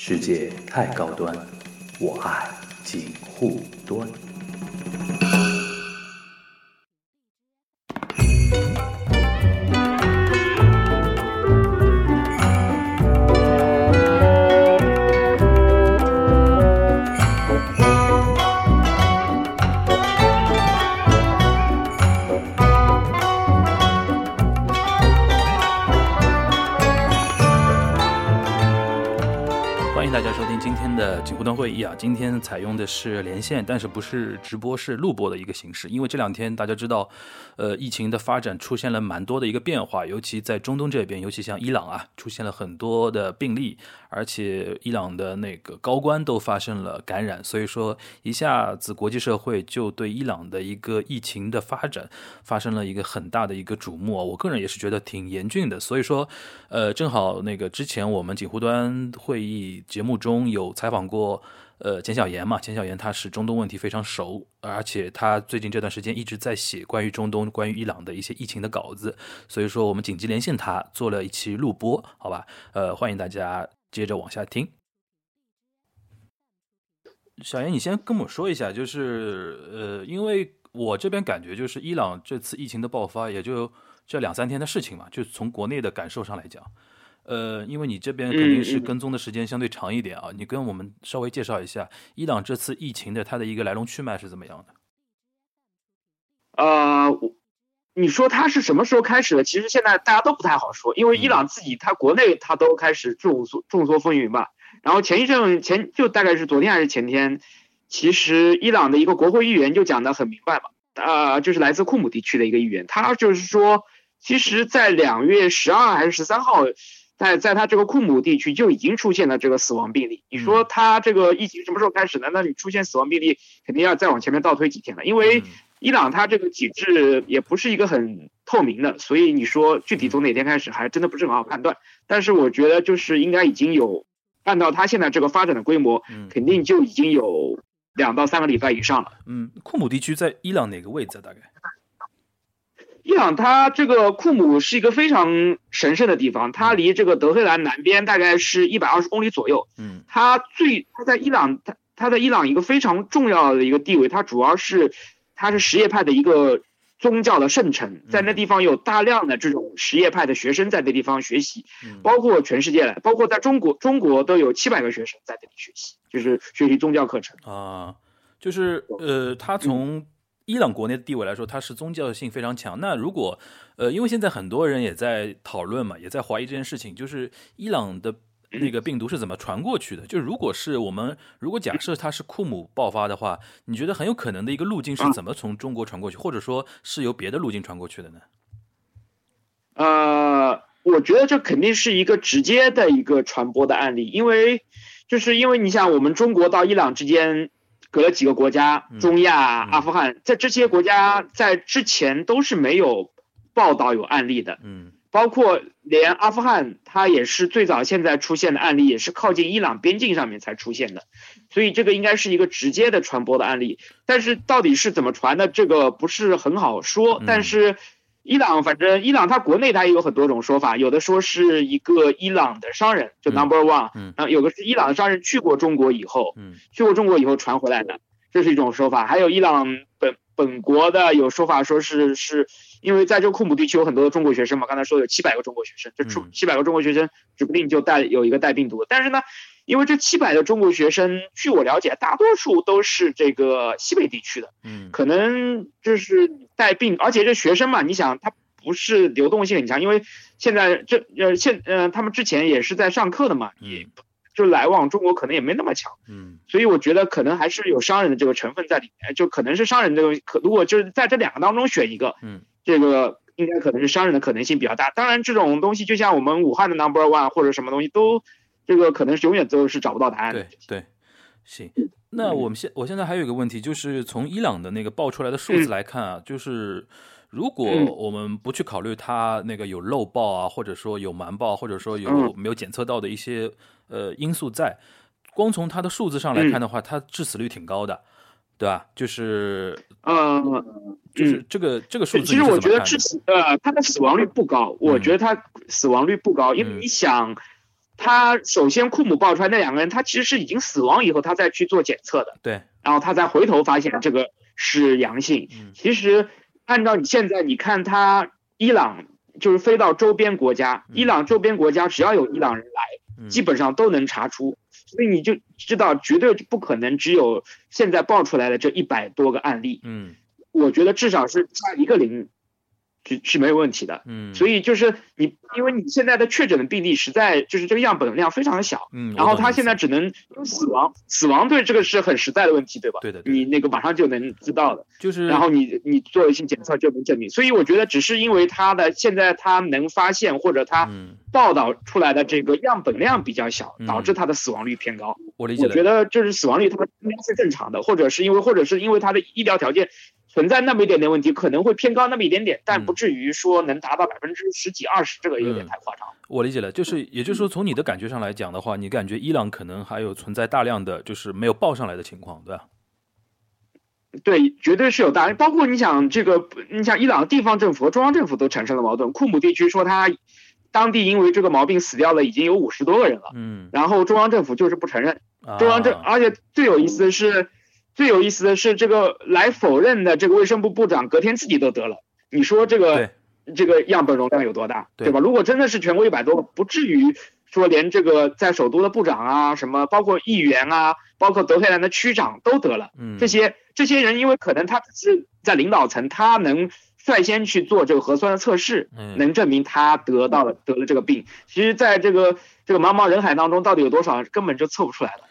世界太高端，我爱锦护端。今天采用的是连线，但是不是直播，是录播的一个形式。因为这两天大家知道，呃，疫情的发展出现了蛮多的一个变化，尤其在中东这边，尤其像伊朗啊，出现了很多的病例，而且伊朗的那个高官都发生了感染，所以说一下子国际社会就对伊朗的一个疫情的发展发生了一个很大的一个瞩目啊。我个人也是觉得挺严峻的，所以说，呃，正好那个之前我们锦湖端会议。节目中有采访过，呃，简小岩嘛？简小岩他是中东问题非常熟，而且他最近这段时间一直在写关于中东、关于伊朗的一些疫情的稿子，所以说我们紧急连线他，做了一期录播，好吧？呃，欢迎大家接着往下听。小严，你先跟我说一下，就是呃，因为我这边感觉就是伊朗这次疫情的爆发也就这两三天的事情嘛，就从国内的感受上来讲。呃，因为你这边肯定是跟踪的时间相对长一点啊，你跟我们稍微介绍一下伊朗这次疫情的它的一个来龙去脉是怎么样的？呃，你说它是什么时候开始的？其实现在大家都不太好说，因为伊朗自己它国内它都开始众说众说纷纭吧。然后前一阵前就大概是昨天还是前天，其实伊朗的一个国会议员就讲的很明白嘛，呃，就是来自库姆地区的一个议员，他就是说，其实，在两月十二还是十三号。在在他这个库姆地区就已经出现了这个死亡病例。你说他这个疫情什么时候开始的？那你出现死亡病例，肯定要再往前面倒推几天了。因为伊朗它这个体制也不是一个很透明的，所以你说具体从哪天开始，还真的不是很好判断。但是我觉得就是应该已经有，按照他现在这个发展的规模，肯定就已经有两到三个礼拜以上了。嗯，库姆地区在伊朗哪个位置？大概？伊朗它这个库姆是一个非常神圣的地方，它离这个德黑兰南边大概是一百二十公里左右。嗯，它最它在伊朗它它在伊朗一个非常重要的一个地位，它主要是它是什叶派的一个宗教的圣城，在那地方有大量的这种什叶派的学生在那地方学习，包括全世界的，包括在中国中国都有七百个学生在那里学习，就是学习宗教课程啊，就是呃，他从。伊朗国内的地位来说，它是宗教性非常强。那如果，呃，因为现在很多人也在讨论嘛，也在怀疑这件事情，就是伊朗的那个病毒是怎么传过去的？就如果是我们如果假设它是库姆爆发的话，你觉得很有可能的一个路径是怎么从中国传过去，或者说是由别的路径传过去的呢？呃，我觉得这肯定是一个直接的一个传播的案例，因为就是因为你想，我们中国到伊朗之间。隔了几个国家，中亚、阿富汗，在这些国家在之前都是没有报道有案例的。嗯，包括连阿富汗，它也是最早现在出现的案例，也是靠近伊朗边境上面才出现的。所以这个应该是一个直接的传播的案例。但是到底是怎么传的，这个不是很好说。但是。伊朗反正伊朗它国内它也有很多种说法，有的说是一个伊朗的商人，就 Number One，嗯，然后有个是伊朗的商人去过中国以后，嗯，去过中国以后传回来的，这是一种说法。还有伊朗本本国的有说法说是是因为在这个库姆地区有很多的中国学生嘛，刚才说有七百个中国学生，这出七百个中国学生指不定就带有一个带病毒，但是呢。因为这七百的中国学生，据我了解，大多数都是这个西北地区的，嗯，可能就是带病，而且这学生嘛，你想他不是流动性很强，因为现在这呃现呃他们之前也是在上课的嘛，也就来往中国可能也没那么强，嗯，所以我觉得可能还是有商人的这个成分在里面，就可能是商人这个可如果就是在这两个当中选一个，嗯，这个应该可能是商人的可能性比较大。当然这种东西就像我们武汉的 Number One 或者什么东西都。这个可能是永远都是找不到答案的。对对，行。那我们现我现在还有一个问题，就是从伊朗的那个爆出来的数字来看啊，就是如果我们不去考虑它那个有漏报啊，或者说有瞒报，或者说有没有检测到的一些呃因素在，光从它的数字上来看的话，它致死率挺高的，对吧？就是嗯，就是这个这个数字，其实我觉得致死呃它的死亡率不高，我觉得它死亡率不高，因为你想。他首先库姆爆出来那两个人，他其实是已经死亡以后，他再去做检测的。对，然后他再回头发现这个是阳性。嗯其实按照你现在，你看他伊朗就是飞到周边国家，嗯伊朗周边国家只要有伊朗人来，嗯基本上都能查出，所以你就知道绝对不可能只有现在爆出来的这一百多个案例。嗯我觉得至少是加一个零是是没有问题的。嗯，所以就是你，因为你现在的确诊的病例实在就是这个样本量非常的小，嗯，然后他现在只能死亡，死亡对这个是很实在的问题，对吧？对的对的你那个马上就能知道的，就是然后你你做一些检测就能证明。所以我觉得只是因为他的现在他能发现或者他嗯，报道出来的这个样本量比较小嗯，导致他的死亡率偏高。我理解我觉。得就是死亡率它应该是正常的，或者是因为或者是因为他的医疗条件存在那么一点点问题，可能会偏高那么一点点，嗯但不至于说能达到百分之十几二十，这个有点嗯太夸张。我理解了，就是也就是说，从你的感觉上来讲的话，你感觉伊朗可能还有存在大量的就是没有报上来的情况，对吧？对，绝对是有大，包括你想这个，你想伊朗地方政府和中央政府都产生了矛盾。库姆地区说他当地因为这个毛病死掉了已经有五十多个人了，嗯，然后中央政府就是不承认。啊中央政，而且最有意思的是，最有意思的是这个来否认的这个卫生部部长隔天自己都得了。你说这个这个样本容量有多大，对对吧？如果真的是全国一百多个，不至于说连这个在首都的部长啊，什么包括议员啊，包括德黑兰的区长都得了。嗯，这些这些人，因为可能他是在领导层，他能率先去做这个核酸的测试，嗯能证明他得到了得了这个病。其实，在这个这个茫茫人海当中，到底有多少人根本就测不出来了。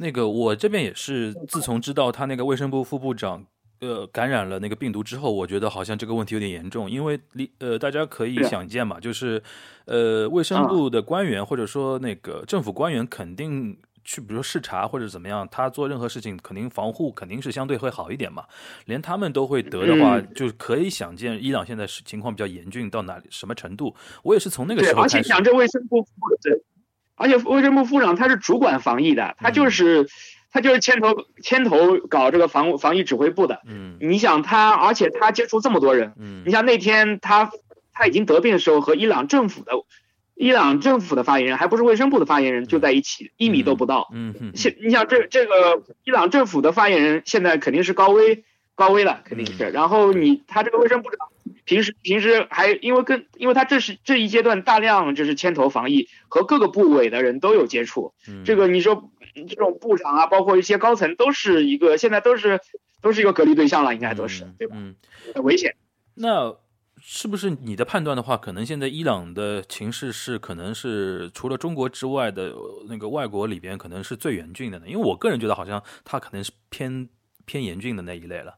那个我这边也是，自从知道他那个卫生部副部长呃感染了那个病毒之后，我觉得好像这个问题有点严重，因为离呃大家可以想见嘛，就是呃卫生部的官员或者说那个政府官员肯定。去，比如说视察或者怎么样，他做任何事情肯定防护肯定是相对会好一点嘛。连他们都会得的话，嗯就可以想见伊朗现在是情况比较严峻到哪里什么程度。我也是从那个，时候开始，而且讲这卫生部副对，而且卫生部副长他是主管防疫的，他就是、他就是牵头牵头搞这个防防疫指挥部的。嗯你想他，而且他接触这么多人，嗯你像那天他他已经得病的时候，和伊朗政府的伊朗政府的发言人，还不是卫生部的发言人，就在一起，一米都不到。嗯嗯现你想这这个伊朗政府的发言人现在肯定是高危高危了，肯定是。嗯然后你他这个卫生部长平时平时还因为跟因为他这是这一阶段大量就是牵头防疫，和各个部委的人都有接触。嗯这个你说嗯这种部长啊，包括一些高层，都是一个现在都是都是一个隔离对象了，应该都是嗯对吧？嗯很危险。那是不是你的判断的话，可能现在伊朗的情势是可能是除了中国之外的呃那个外国里边，可能是最严峻的呢？因为我个人觉得好像它可能是偏偏严峻的那一类了。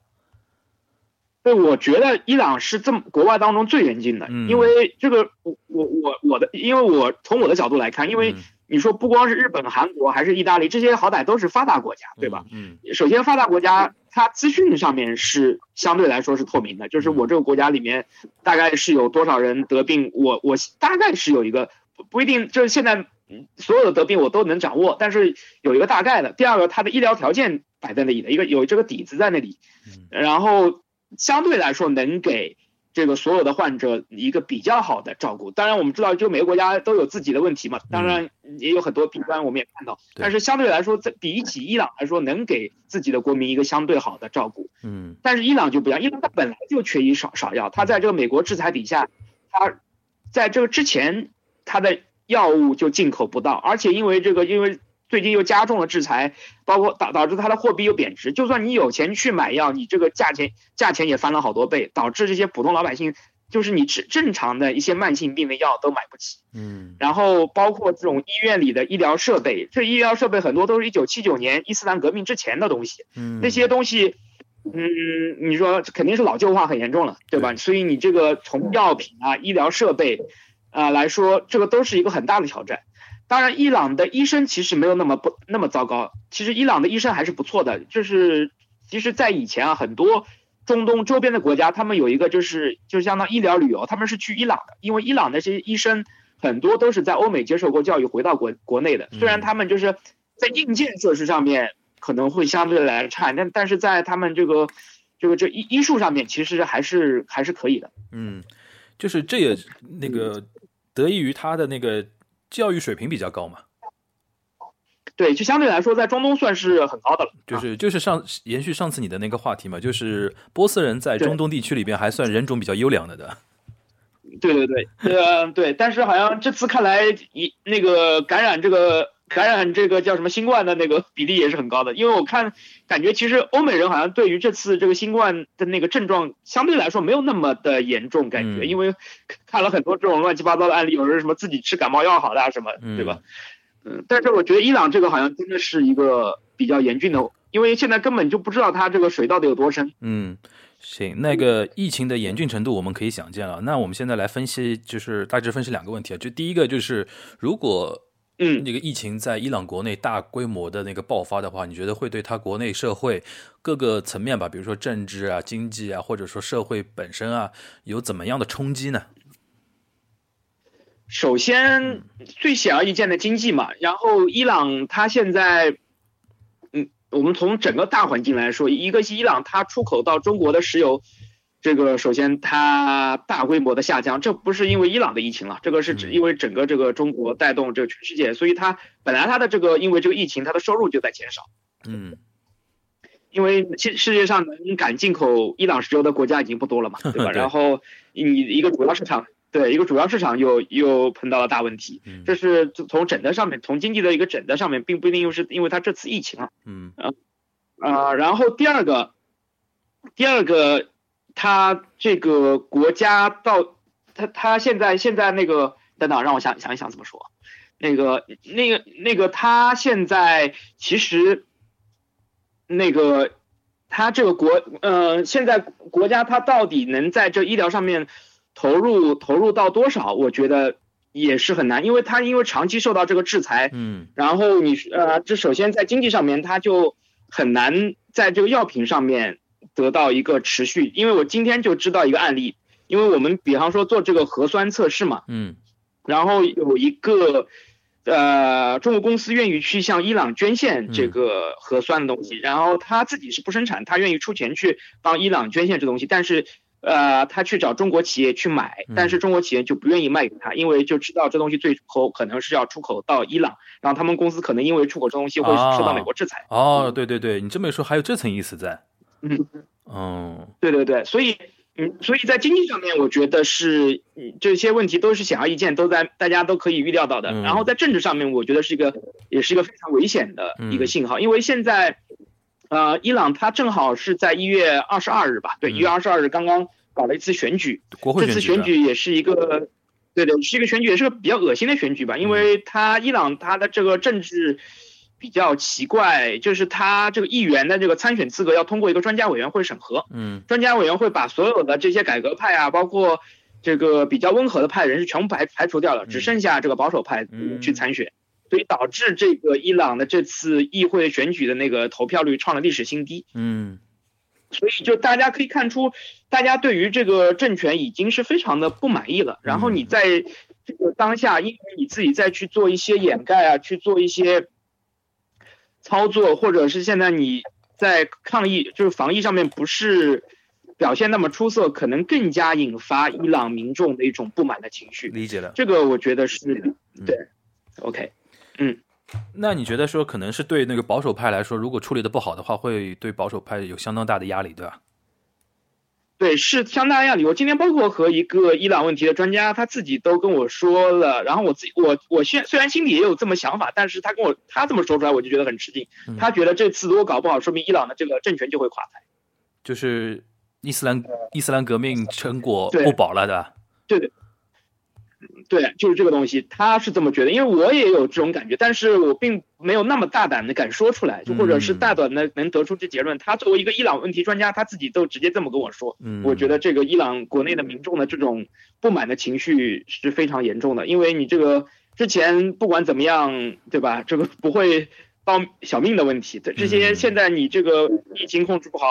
对，我觉得伊朗是这么国外当中最严峻的，嗯因为这个我我我我的，因为我从我的角度来看，因为嗯你说不光是日本、韩国，还是意大利，这些好歹都是发达国家，对吧？？嗯首先，发达国家它资讯上面是相对来说是透明的，就是我这个国家里面大概是有多少人得病，我我大概是有一个不不一定，就是现在嗯所有的得病我都能掌握，但是有一个大概的。第二个，它的医疗条件摆在那里的，一个有这个底子在那里，嗯然后相对来说能给这个所有的患者一个比较好的照顾。当然，我们知道，就每个国家都有自己的问题嘛，当然也有很多弊端，我们也看到。但是相对来说，在比起伊朗来说，能给自己的国民一个相对好的照顾。嗯但是伊朗就不一样，伊朗它本来就缺医少少药，它在这个美国制裁底下，它在这个之前，它的药物就进口不到，而且因为这个，因为最近又加重了制裁，包括导导致它的货币又贬值，就算你有钱去买药，你这个价钱价钱也翻了好多倍，导致这些普通老百姓就是你正正常的一些慢性病的药都买不起。嗯然后包括这种医院里的医疗设备，这医疗设备很多都是一九七九年伊斯兰革命之前的东西，嗯，那些东西，嗯，你说肯定是老旧化很严重了，对吧？对所以你这个从药品啊、医疗设备啊、来说，这个都是一个很大的挑战。当然，伊朗的医生其实没有那么不那么糟糕，其实伊朗的医生还是不错的。就是其实，在以前啊，很多中东周边的国家，他们有一个就是就是相当医疗旅游，他们是去伊朗的，因为伊朗那些医生很多都是在欧美接受过教育，回到国国内的。虽然他们就是在硬件设施上面可能会相对来差，但但是在他们这个这个这医医术上面，其实还是还是可以的。嗯，就是这也那个得益于他的那个教育水平比较高嘛。对，就相对来说，在中东算是很高的了。就是就是上延续上次你的那个话题嘛，就是波斯人在中东地区里边还算人种比较优良的的。对对对，呃对，但是好像这次看来，一那个感染这个感染这个叫什么新冠的那个比例也是很高的，因为我看感觉其实欧美人好像对于这次这个新冠的那个症状相对来说没有那么的严重，感觉因为看了很多这种乱七八糟的案例，有人什么自己吃感冒药好的啊什么，对吧？嗯，但是我觉得伊朗这个好像真的是一个比较严峻的，因为现在根本就不知道它这个水到底有多深。嗯，行，那个疫情的严峻程度我们可以想见了。那我们现在来分析，就是大致分析两个问题啊。就第一个就是，如果嗯那个疫情在伊朗国内大规模的那个爆发的话，你觉得会对他国内社会各个层面吧，比如说政治啊、经济啊，或者说社会本身啊，有怎么样的冲击呢？首先，最显而易见的经济嘛，然后伊朗它现在，嗯，我们从整个大环境来说，一个是伊朗它出口到中国的石油，这个首先它大规模的下降，这不是因为伊朗的疫情了，这个是指因为整个这个中国带动这个全世界，所以它本来它的这个因为这个疫情，它的收入就在减少，嗯，因为世世界上能敢进口伊朗石油的国家已经不多了嘛，对吧？然后你一个主要市场。对一个主要市场又又碰到了大问题，这是从整的上面，从经济的一个整的上面，并不一定又是因为它这次疫情了，嗯。啊啊，然后第二个，第二个，它这个国家到他他现在现在那个等等，让我想想一想怎么说，那个那个那个他现在其实那个他这个国呃现在国家他到底能在这医疗上面。投入投入到多少？我觉得也是很难，因为他因为长期受到这个制裁，嗯，然后你呃，这首先在经济上面，他就很难在这个药品上面得到一个持续。因为我今天就知道一个案例，因为我们比方说做这个核酸测试嘛，嗯，然后有一个呃中国公司愿意去向伊朗捐献这个核酸的东西，然后他自己是不生产，他愿意出钱去帮伊朗捐献这东西，但是。呃，他去找中国企业去买，但是中国企业就不愿意卖给他，因为就知道这东西最后可能是要出口到伊朗，然后他们公司可能因为出口这东西会受到美国制裁。哦，对对对，你这么一说，还有这层意思在。嗯，哦，对对对，所以，嗯，所以在经济上面，我觉得是这些问题都是显而易见，都在大家都可以预料到的。然后在政治上面，我觉得是一个，也是一个非常危险的一个信号，因为现在。呃，伊朗它正好是在一月二十二日吧？对，一月二十二日刚刚搞了一次选举，这次选举也是一个，对对，是一个选举，也是个比较恶心的选举吧？因为它伊朗它的这个政治比较奇怪，就是他这个议员的这个参选资格要通过一个专家委员会审核，嗯，专家委员会把所有的这些改革派啊，包括这个比较温和的派人是全部排排除掉了，只剩下这个保守派去参选。所以导致这个伊朗的这次议会选举的那个投票率创了历史新低。嗯，所以就大家可以看出，大家对于这个政权已经是非常的不满意了。然后你在这个当下，因为你自己再去做一些掩盖啊，去做一些操作，或者是现在你在抗疫，就是防疫上面不是表现那么出色，可能更加引发伊朗民众的一种不满的情绪。理解了，这个我觉得是对。OK。嗯，那你觉得说可能是对那个保守派来说，如果处理的不好的话，会对保守派有相当大的压力，对吧？对，是相当压力。我今天包括和一个伊朗问题的专家，他自己都跟我说了，然后我自己我我现虽然心里也有这么想法，但是他跟我他这么说出来，我就觉得很吃惊。他觉得这次如果搞不好，说明伊朗的这个政权就会垮台，就是伊斯兰伊斯兰革命成果不保了，对吧？对对。对，就是这个东西，他是这么觉得，因为我也有这种感觉，但是我并没有那么大胆的敢说出来，就或者是大胆的能得出这结论。他作为一个伊朗问题专家，他自己都直接这么跟我说。嗯，我觉得这个伊朗国内的民众的这种不满的情绪是非常严重的，因为你这个之前不管怎么样，对吧？这个不会到小命的问题，这些现在你这个疫情控制不好。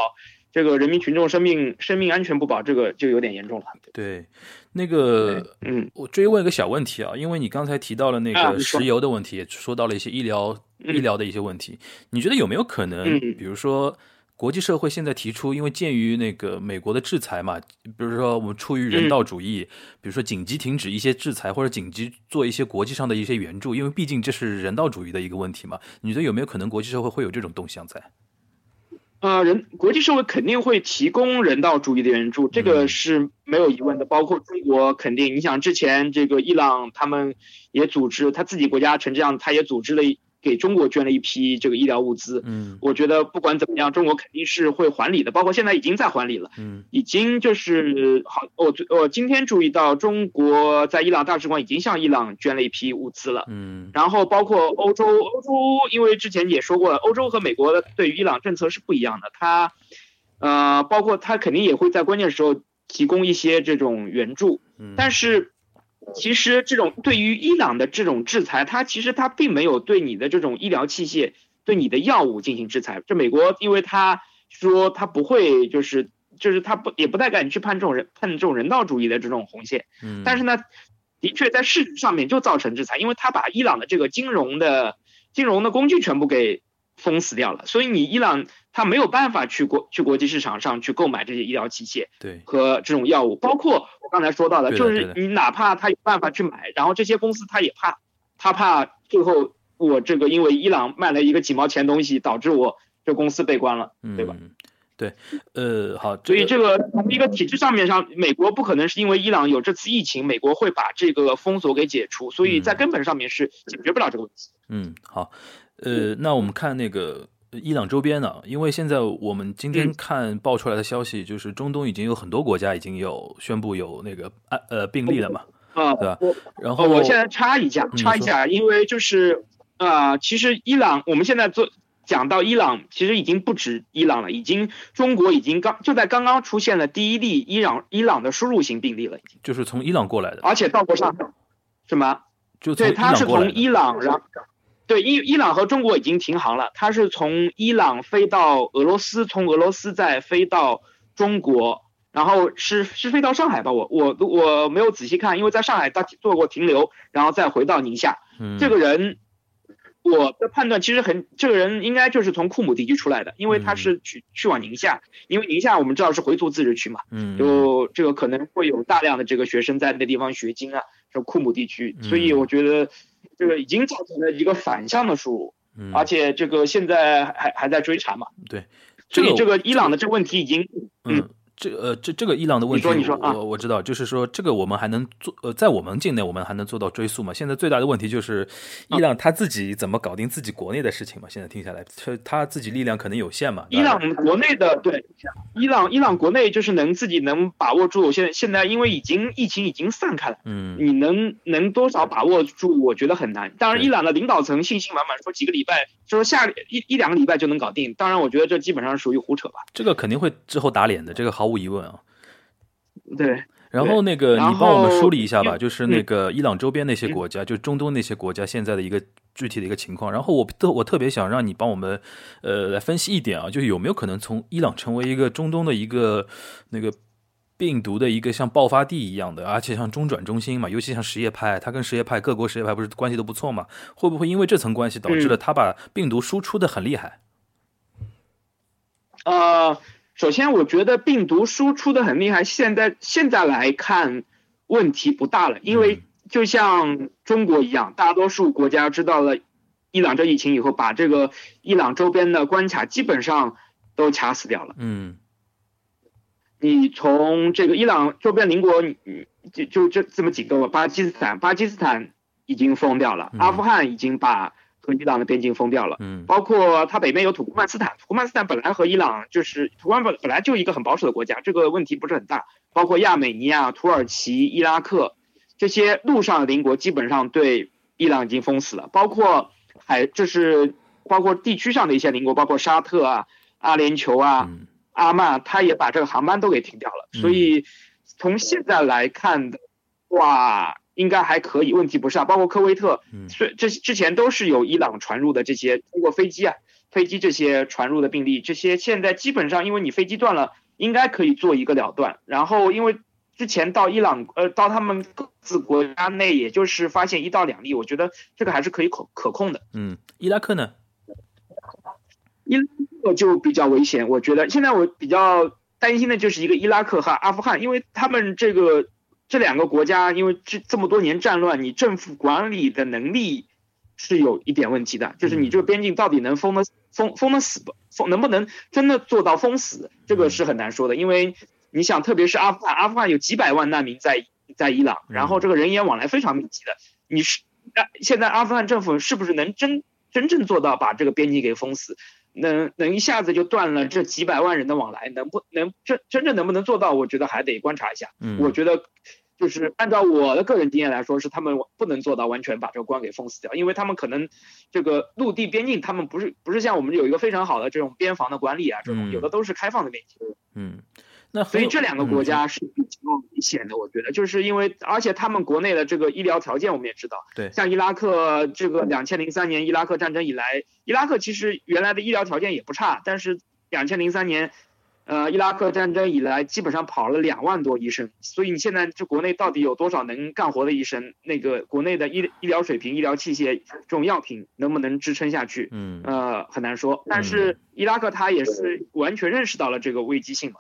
这个人民群众生命生命安全不保，这个就有点严重了。对，那个，嗯，我追问一个小问题啊，因为你刚才提到了那个石油的问题，也说到了一些医疗医疗的一些问题，你觉得有没有可能，比如说国际社会现在提出，因为鉴于那个美国的制裁嘛，比如说我们出于人道主义，比如说紧急停止一些制裁或者紧急做一些国际上的一些援助，因为毕竟这是人道主义的一个问题嘛。你觉得有没有可能国际社会会有这种动向在？呃，人国际社会肯定会提供人道主义的援助，这个是没有疑问的。包括中国肯定，你想之前这个伊朗他们也组织他自己国家成这样，他也组织了。给中国捐了一批这个医疗物资，嗯，我觉得不管怎么样，中国肯定是会还礼的，包括现在已经在还礼了，嗯，已经就是好，我我今天注意到中国在伊朗大使馆已经向伊朗捐了一批物资了，嗯，然后包括欧洲，欧洲因为之前也说过了，欧洲和美国的对于伊朗政策是不一样的，它，呃，包括它肯定也会在关键时候提供一些这种援助，嗯，但是。其实这种对于伊朗的这种制裁，它其实它并没有对你的这种医疗器械、对你的药物进行制裁。这美国，因为他说他不会，就是就是他不也不太敢去判这种人判这种人道主义的这种红线。嗯，但是呢，的确在事实上面就造成制裁，因为他把伊朗的这个金融的金融的工具全部给。封死掉了，所以你伊朗他没有办法去国去国际市场上去购买这些医疗器械，对和这种药物，包括我刚才说到的，就是你哪怕他有办法去买，然后这些公司他也怕，他怕最后我这个因为伊朗卖了一个几毛钱东西，导致我这公司被关了，对吧？对，呃，好，所以这个从一个体制上面上，美国不可能是因为伊朗有这次疫情，美国会把这个封锁给解除，所以在根本上面是解决不了这个问题。嗯，好。呃，那我们看那个伊朗周边呢？因为现在我们今天看爆出来的消息，就是中东已经有很多国家已经有宣布有那个案呃病例了嘛，啊，对吧？然后我现在插一下，插一下，因为就是啊，其实伊朗我们现在做讲到伊朗，其实已经不止伊朗了，已经中国已经刚就在刚刚出现了第一例伊朗伊朗的输入型病例了，已经就是从伊朗过来的，而且到过上海，什么？就对，他是从伊朗，然后。对，伊伊朗和中国已经停航了。他是从伊朗飞到俄罗斯，从俄罗斯再飞到中国，然后是是飞到上海吧？我我我没有仔细看，因为在上海他做过停留，然后再回到宁夏。嗯，这个人，我的判断其实很，这个人应该就是从库姆地区出来的，因为他是去去往宁夏，因为宁夏我们知道是回族自治区嘛。嗯，就这个可能会有大量的这个学生在那地方学经啊，就库姆地区，所以我觉得。这个已经造成了一个反向的输入，而且这个现在还还在追查嘛？对，所以这个伊朗的这个问题已经嗯。这呃，这这个伊朗的问题，我我知道，就是说这个我们还能做呃，在我们境内我们还能做到追溯嘛？现在最大的问题就是伊朗他自己怎么搞定自己国内的事情嘛？现在听下来，他他自己力量可能有限嘛？伊朗国内的对，伊朗伊朗国内就是能自己能把握住，现在现在因为已经疫情已经散开了，嗯，你能能多少把握住？我觉得很难。当然，伊朗的领导层信心满满，说几个礼拜，说下一一两个礼拜就能搞定。当然，我觉得这基本上属于胡扯吧。这个肯定会之后打脸的，这个毫无疑问啊。对，然后那个你帮我们梳理一下吧，就是那个伊朗周边那些国家，就中东那些国家现在的一个具体的一个情况。然后我特我特别想让你帮我们呃来分析一点啊，就是有没有可能从伊朗成为一个中东的一个那个病毒的一个像爆发地一样的，而且像中转中心嘛，尤其像什叶派，它跟什叶派各国什叶派不是关系都不错嘛？会不会因为这层关系导致了它把病毒输出的很厉害？呃。首先，我觉得病毒输出的很厉害。现在现在来看，问题不大了，因为就像中国一样，大多数国家知道了伊朗这疫情以后，把这个伊朗周边的关卡基本上都卡死掉了。嗯，你从这个伊朗周边邻国，就就这这么几个，巴基斯坦，巴基斯坦已经封掉了，阿富汗已经把。和伊朗的边境封掉了，嗯，包括它北边有土库曼斯坦，土库曼斯坦本来和伊朗就是土库曼本本来就一个很保守的国家，这个问题不是很大。包括亚美尼亚、土耳其、伊拉克这些陆上的邻国，基本上对伊朗已经封死了。包括海，就是包括地区上的一些邻国，包括沙特啊、阿联酋啊、阿曼，他也把这个航班都给停掉了。所以从现在来看的话。应该还可以，问题不是啊。包括科威特，所这之前都是有伊朗传入的这些通过飞机啊，飞机这些传入的病例，这些现在基本上因为你飞机断了，应该可以做一个了断。然后因为之前到伊朗呃到他们各自国家内，也就是发现一到两例，我觉得这个还是可以可可控的。嗯，伊拉克呢？伊拉克就比较危险，我觉得现在我比较担心的就是一个伊拉克和阿富汗，因为他们这个这两个国家，因为这这么多年战乱，你政府管理的能力是有一点问题的，就是你这个边境到底能封的封封的死不封，能不能真的做到封死，这个是很难说的，因为你想，特别是阿富汗，阿富汗有几百万难民在在伊朗，然后这个人员往来非常密集的，你是现在阿富汗政府是不是能真真正做到把这个边境给封死？能能一下子就断了这几百万人的往来，能不能真真正能不能做到？我觉得还得观察一下。嗯，我觉得就是按照我的个人经验来说，是他们不能做到完全把这个关给封死掉，因为他们可能这个陆地边境，他们不是不是像我们有一个非常好的这种边防的管理啊，这种有的都是开放的边境。嗯。那所以这两个国家是比较危险的，我觉得，就是因为而且他们国内的这个医疗条件我们也知道，对，像伊拉克这个两千零三年伊拉克战争以来，伊拉克其实原来的医疗条件也不差，但是两千零三年，呃，伊拉克战争以来基本上跑了两万多医生，所以你现在这国内到底有多少能干活的医生？那个国内的医医疗水平、医疗器械、这种药品能不能支撑下去？嗯，呃，很难说。但是伊拉克他也是完全认识到了这个危机性嘛。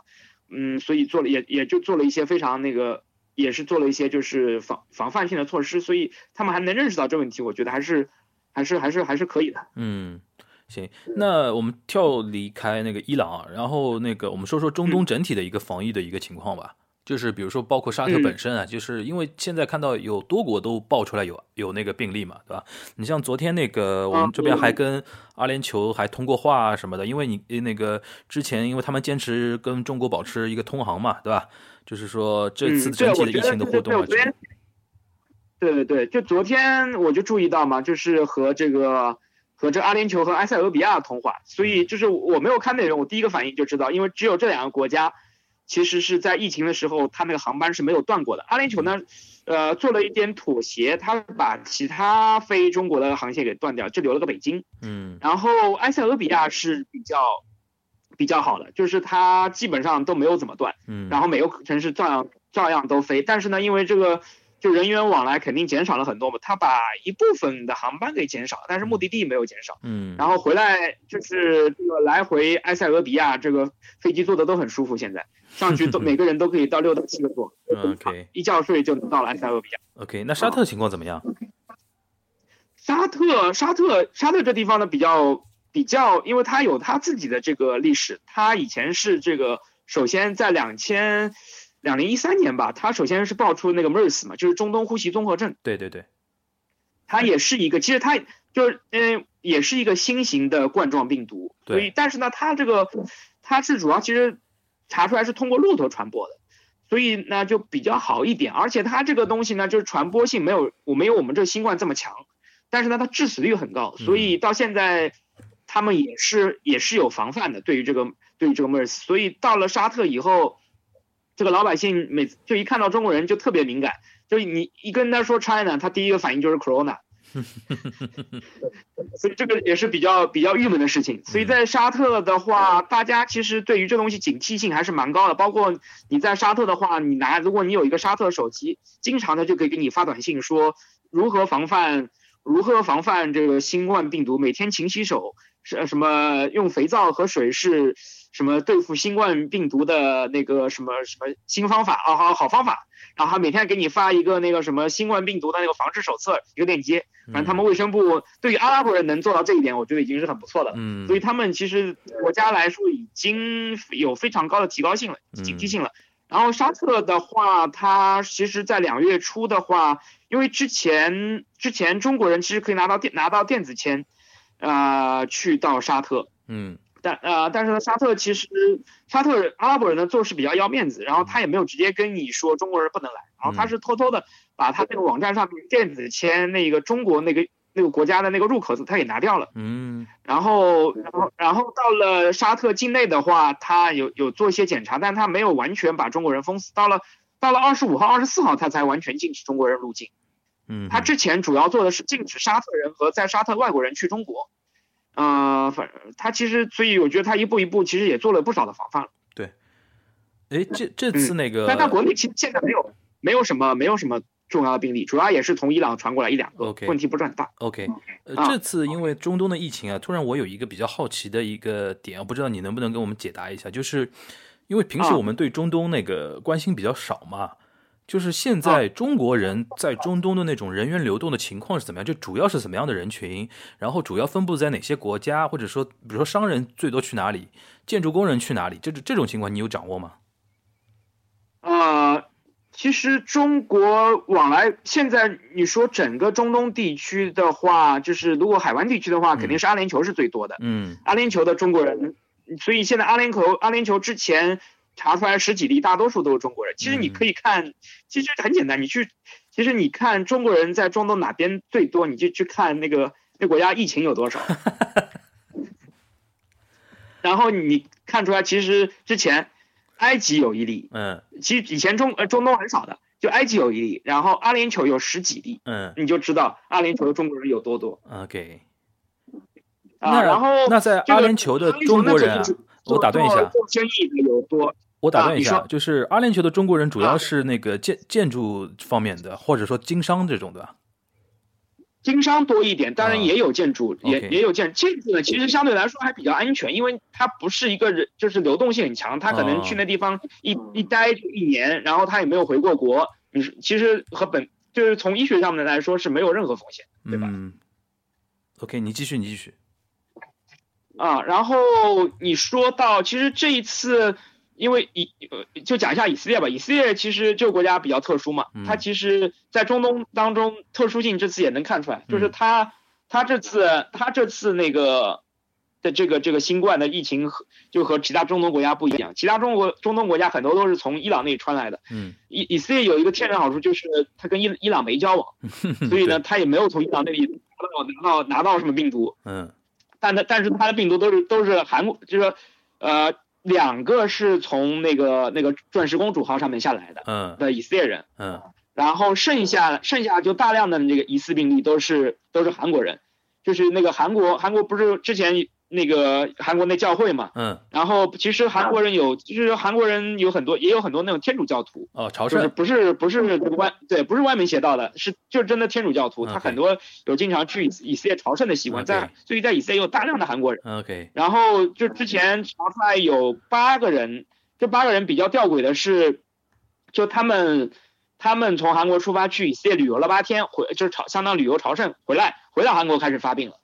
嗯，所以做了也也就做了一些非常那个，也是做了一些就是防防范性的措施，所以他们还能认识到这问题，我觉得还是还是还是还是可以的。嗯，行，那我们跳离开那个伊朗，然后那个我们说说中东整体的一个防疫的一个情况吧。就是比如说，包括沙特本身啊，就是因为现在看到有多国都爆出来有有那个病例嘛，对吧？你像昨天那个，我们这边还跟阿联酋还通过话啊什么的，因为你那个之前，因为他们坚持跟中国保持一个通航嘛，对吧？就是说这次整体的疫情的互动啊。对对对，就昨天我就注意到嘛，就是和这个和这阿联酋和埃塞俄比亚通话，所以就是我没有看内容，我第一个反应就知道，因为只有这两个国家。其实是在疫情的时候，他那个航班是没有断过的。阿联酋呢，呃，做了一点妥协，他把其他飞中国的航线给断掉，就留了个北京。嗯。然后埃塞俄比亚是比较比较好的，就是它基本上都没有怎么断。嗯。然后每个城市照样照样都飞，但是呢，因为这个就人员往来肯定减少了很多嘛，他把一部分的航班给减少，但是目的地没有减少。嗯。然后回来就是这个来回埃塞俄比亚，这个飞机坐的都很舒服，现在。上去都每个人都可以到六到七个座，OK，一觉睡就能到了埃塞俄比亚。OK，那沙特情况怎么样？沙特，沙特，沙特这地方呢比较比较，因为它有它自己的这个历史。它以前是这个，首先在两千两零一三年吧，它首先是爆出那个 MERS 嘛，就是中东呼吸综合症。对对对，它也是一个，其实它就是嗯，也是一个新型的冠状病毒。所以，但是呢，它这个它是主要其实。查出来是通过骆驼传播的，所以呢就比较好一点，而且它这个东西呢就是传播性没有我没有我们这新冠这么强，但是呢它致死率很高，所以到现在他们也是也是有防范的，对于这个对于这个 MERS，所以到了沙特以后，这个老百姓每次就一看到中国人就特别敏感，就你一跟他说 China，他第一个反应就是 Corona。所以这个也是比较比较郁闷的事情。所以在沙特的话，大家其实对于这东西警惕性还是蛮高的。包括你在沙特的话，你拿如果你有一个沙特手机，经常他就可以给你发短信说如何防范如何防范这个新冠病毒，每天勤洗手，是什么用肥皂和水是什么对付新冠病毒的那个什么什么新方法啊好好方法。然后每天给你发一个那个什么新冠病毒的那个防治手册一个链接，反正他们卫生部对于阿拉伯人能做到这一点，我觉得已经是很不错的。嗯，所以他们其实国家来说已经有非常高的提高性了，警惕性了。然后沙特的话，它其实在两月初的话，因为之前之前中国人其实可以拿到电拿到电子签，呃，去到沙特。嗯。但呃，但是呢，沙特其实沙特阿拉伯人呢做事比较要面子，然后他也没有直接跟你说中国人不能来，然后他是偷偷的把他那个网站上面电子签那个中国那个那个国家的那个入口字他给拿掉了，嗯，然后然后然后到了沙特境内的话，他有有做一些检查，但他没有完全把中国人封死，到了到了二十五号、二十四号他才完全禁止中国人入境，嗯，他之前主要做的是禁止沙特人和在沙特外国人去中国。呃，反正他其实，所以我觉得他一步一步其实也做了不少的防范了。对，哎，这这次那个，但他国内其实现在没有没有什么没有什么重要的病例，主要也是从伊朗传过来一两个问题不是很大。OK，呃，啊这次因为中东的疫情啊，突然我有一个比较好奇的一个点，我不知道你能不能给我们解答一下，就是因为平时啊我们对中东那个关心比较少嘛，就是现在中国人在中东的那种人员流动的情况是怎么样？就主要是怎么样的人群，然后主要分布在哪些国家，或者说，比如说商人最多去哪里，建筑工人去哪里，这这种情况你有掌握吗？呃，其实中国往来现在你说整个中东地区的话，就是如果海湾地区的话，肯定是阿联酋是最多的。嗯。阿联酋的中国人，所以现在阿联酋阿联酋之前查出来十几例，大多数都是中国人。其实你可以看，其实很简单，你去，其实你看中国人在中东哪边最多，你就去看那个那国家疫情有多少，然后你看出来，其实之前埃及有一例，嗯其实以前中呃中东很少的，就埃及有一例，然后阿联酋有十几例，嗯你就知道阿联酋的中国人有多多，OK。啊。那然后那在阿联酋的中国人我打断一下做，做生意的有多，我打断一下，啊就是阿联酋的中国人主要啊是那个建、建筑方面的，或者说经商这种的。经商多一点，当啊然也有建筑，也也有建建筑呢，其实相对来说还比较安全，因为它不是一个人，就是流动性很强，他可能去那地方一、一待就一年，然后他也没有回过国，你是其实和本就是从医学上面来说是没有任何风险，对吧？嗯。OK，你继续，你继续。啊，然后你说到，其实这一次，因为以呃，就讲一下以色列吧。以色列其实这个国家比较特殊嘛，嗯它其实在中东当中特殊性这次也能看出来，就是嗯它它这次它这次那个的这个这个新冠的疫情和就和其他中东国家不一样，其他中国中东国家很多都是从伊朗那里传来的，嗯以以色列有一个天然好处就是它跟伊伊朗没交往，所以呢，它也没有从伊朗那里拿到拿到拿到什么病毒，嗯但它但是它的病毒都是都是韩国，就是呃两个是从那个那个钻石公主号上面下来的嗯。的以色列人，嗯。然后剩下剩下就大量的这个疑似病例都是都是韩国人，就是那个韩国韩国不是之前那个韩国那教会嘛，嗯然后其实韩国人有其实韩国人有很多也有很多那种天主教徒，哦，朝就是圣。不是不是这个歪对不是歪门邪道的，是就是真的天主教徒，他很多有经常去以以色列朝圣的习惯，在所以在以色列有大量的韩国人。OK，然后就之前查出来有八个人，这八个人比较吊诡的是，就他们他们从韩国出发去以色列旅游了八天，回就是朝相当旅游朝圣回来，回到韩国开始发病了。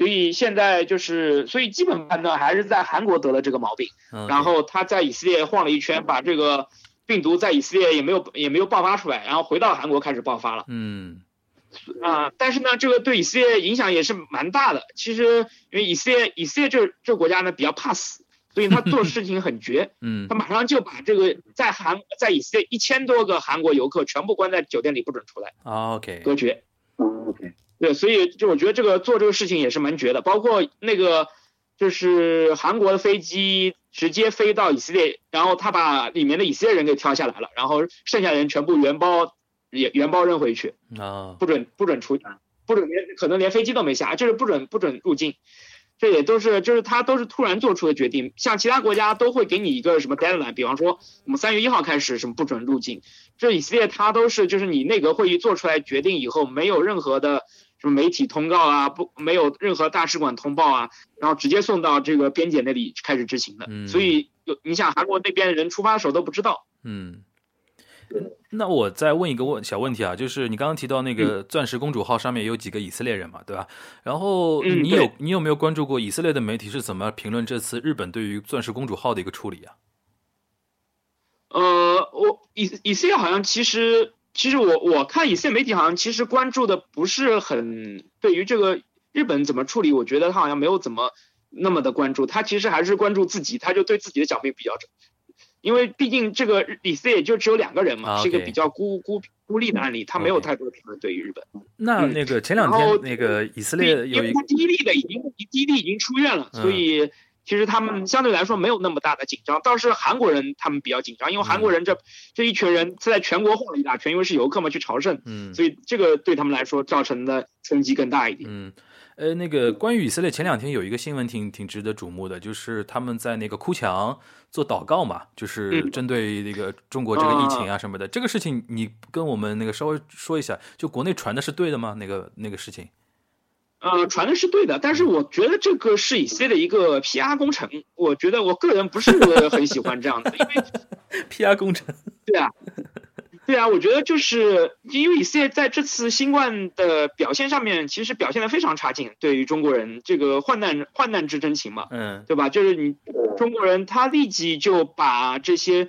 所以现在就是，所以基本判断还是在韩国得了这个毛病，嗯然后他在以色列晃了一圈，把这个病毒在以色列也没有也没有爆发出来，然后回到韩国开始爆发了。嗯啊、但是呢，这个对以色列影响也是蛮大的。其实，因为以色列以色列这这国家呢比较怕死，所以他做事情很绝，嗯他马上就把这个在韩在以色列一千多个韩国游客全部关在酒店里，不准出来，啊 OK 隔绝。OK，对，所以就我觉得这个做这个事情也是蛮绝的，包括那个就是韩国的飞机直接飞到以色列，然后他把里面的以色列人给挑下来了，然后剩下人全部原包也原包扔回去。啊不准不准出，不准连可能连飞机都没下，就是不准不准入境，这也都是就是他都是突然做出的决定。像其他国家都会给你一个什么 deadline，比方说我们三月一号开始什么不准入境，这以色列它都是就是你内阁会议做出来决定以后，没有任何的什么媒体通告啊，不没有任何大使馆通报啊，然后直接送到这个边检那里开始执行的。嗯所以有你想韩国那边人出发的时候都不知道。嗯。那我再问一个问小问题啊，就是你刚刚提到那个钻石公主号上面有几个以色列人嘛，对吧？然后嗯你有对你有没有关注过以色列的媒体是怎么评论这次日本对于钻石公主号的一个处理啊？呃，我以以色列好像其实其实我我看以色列媒体好像其实关注的不是很对于这个日本怎么处理，我觉得他好像没有怎么那么的关注，他其实还是关注自己，他就对自己的奖杯比较重，因为毕竟这个以色列就只有两个人嘛，啊是一个比较孤孤孤立的案例，他没有太多的评论对于日本。那嗯那个前两天那个以色因列有一为他第一例的已经第一例已经出院了，嗯。所以其实他们相对来说没有那么大的紧张。倒是韩国人他们比较紧张，因为韩国人这、这一群人在全国晃了一大圈，因为是游客嘛去朝圣，嗯所以这个对他们来说造成的冲击更大一点。嗯，呃，那个关于以色列，前两天有一个新闻挺挺值得瞩目的，就是他们在那个哭墙做祷告嘛，就是针对那个中国这个疫情啊什么的。这个事情你跟我们那个稍微说一下，就国内传的是对的吗？那个那个事情？呃，传的是对的，但是我觉得这个是以色列的一个 PR 工程，我觉得我个人不是 很喜欢这样的，因为 PR 工程。对啊。对啊，我觉得就是因为以色列在这次新冠的表现上面，其实表现的非常差劲。对于中国人，这个患难患难之真情嘛，嗯，对吧？就是你中国人，他立即就把这些，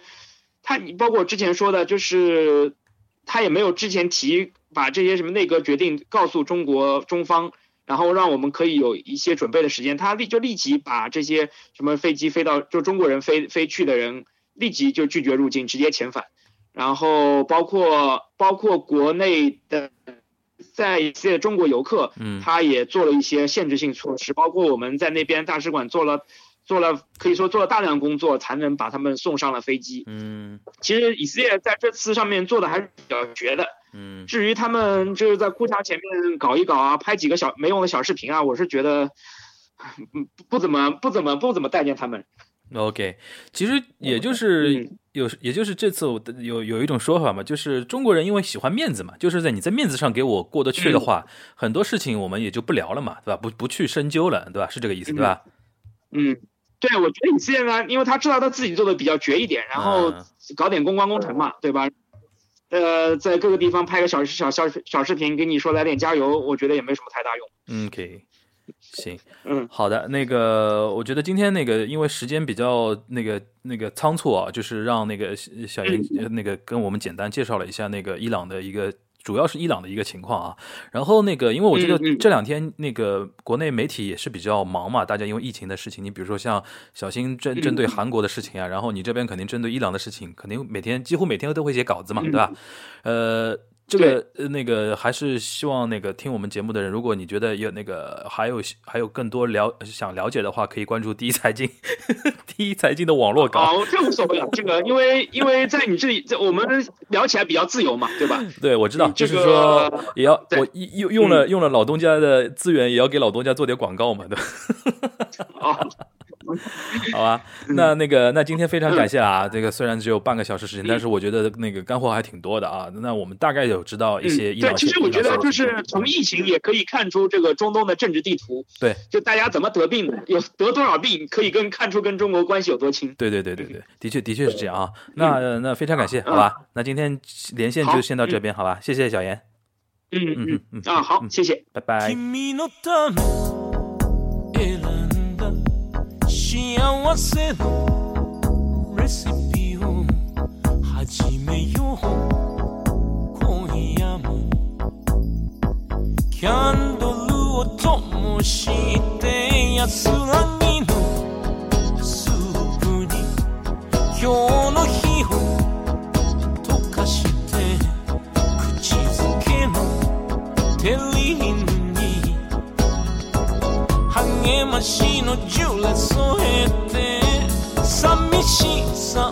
他你包括之前说的，就是他也没有之前提把这些什么内阁决定告诉中国中方，然后让我们可以有一些准备的时间，他立就立即把这些什么飞机飞到就中国人飞飞去的人，立即就拒绝入境，直接遣返。然后包括包括国内的在一些中国游客，嗯，他也做了一些限制性措施，包括我们在那边大使馆做了做了可以说做了大量工作，才能把他们送上了飞机。嗯，其实以色列在这次上面做的还是比较绝的。嗯，至于他们就是在哭墙前面搞一搞啊，拍几个小没用的小视频啊，我是觉得，嗯，不怎么不怎么不怎么待见他们。OK，其实也就是有，也就是这次我有有一种说法嘛，就是中国人因为喜欢面子嘛，就是在你在面子上给我过得去的话，很多事情我们也就不聊了嘛，对吧？不不去深究了，对吧？是这个意思，对吧？嗯，对，我觉得你现在，因为他知道他自己做的比较绝一点，然后搞点公关工程嘛，对吧？呃，在各个地方拍个小小小小视频，给你说来点加油，我觉得也没什么太大用。嗯，可以。行，嗯，好的，那个，我觉得今天那个，因为时间比较那个那个仓促啊，就是让那个小严 那个跟我们简单介绍了一下那个伊朗的一个，主要是伊朗的一个情况啊。然后那个，因为我觉得这两天那个国内媒体也是比较忙嘛，大家因为疫情的事情，你比如说像小新针针对韩国的事情啊，然后你这边肯定针对伊朗的事情，肯定每天几乎每天都会写稿子嘛，对吧？呃。这个呃，那个还是希望那个听我们节目的人，如果你觉得有那个还有还有更多了想了解的话，可以关注第一财经，第一财经的网络稿。哦，这无所谓了，这个因为因为在你这里，在我们聊起来比较自由嘛，对吧？对，我知道，就是说也要我用用了用了老东家的资源，也要给老东家做点广告嘛，对吧？哦。好吧，那那个，那今天非常感谢啊！这个虽然只有半个小时时间，但是我觉得那个干货还挺多的啊。那我们大概有知道一些。对，其实我觉得就是从疫情也可以看出这个中东的政治地图。对，就大家怎么得病的，有得多少病，可以跟看出跟中国关系有多亲。对对对对对，的确的确是这样啊。那那非常感谢，好吧？那今天连线就先到这边，好吧？谢谢小严。嗯嗯嗯嗯啊，好，谢谢，拜拜。幸せのレシピを始めよう。今夜もキャンドルを灯して安らぐ bacino giù le sue rette, s'ammici, sa